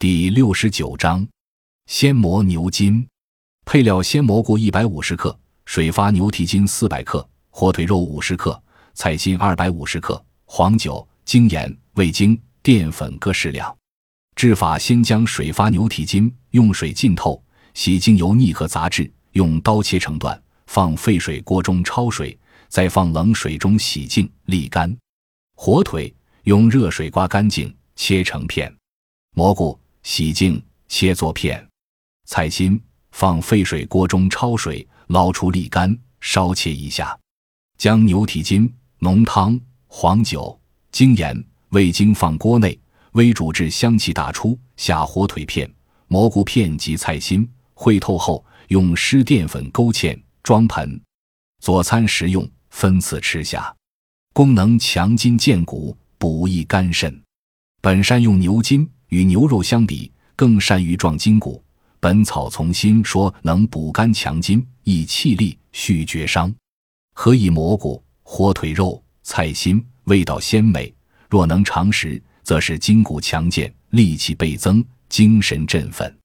第六十九章，鲜蘑牛筋。配料：鲜蘑菇一百五十克，水发牛蹄筋四百克，火腿肉五十克，菜心二百五十克，黄酒、精盐、味精、淀粉各适量。制法：先将水发牛蹄筋用水浸透，洗净油腻和杂质，用刀切成段，放沸水锅中焯水，再放冷水中洗净沥干。火腿用热水刮干净，切成片。蘑菇。洗净，切作片。菜心放沸水锅中焯水，捞出沥干，稍切一下。将牛蹄筋、浓汤、黄酒、精盐、味精放锅内，微煮至香气大出。下火腿片、蘑菇片及菜心，烩透后用湿淀粉勾芡，装盆。佐餐食用，分次吃下。功能强筋健骨，补益肝肾。本善用牛筋。与牛肉相比，更善于壮筋骨。《本草从心》说能补肝强筋、益气力、续绝伤。何以蘑菇、火腿肉、菜心味道鲜美？若能常食，则是筋骨强健，力气倍增，精神振奋。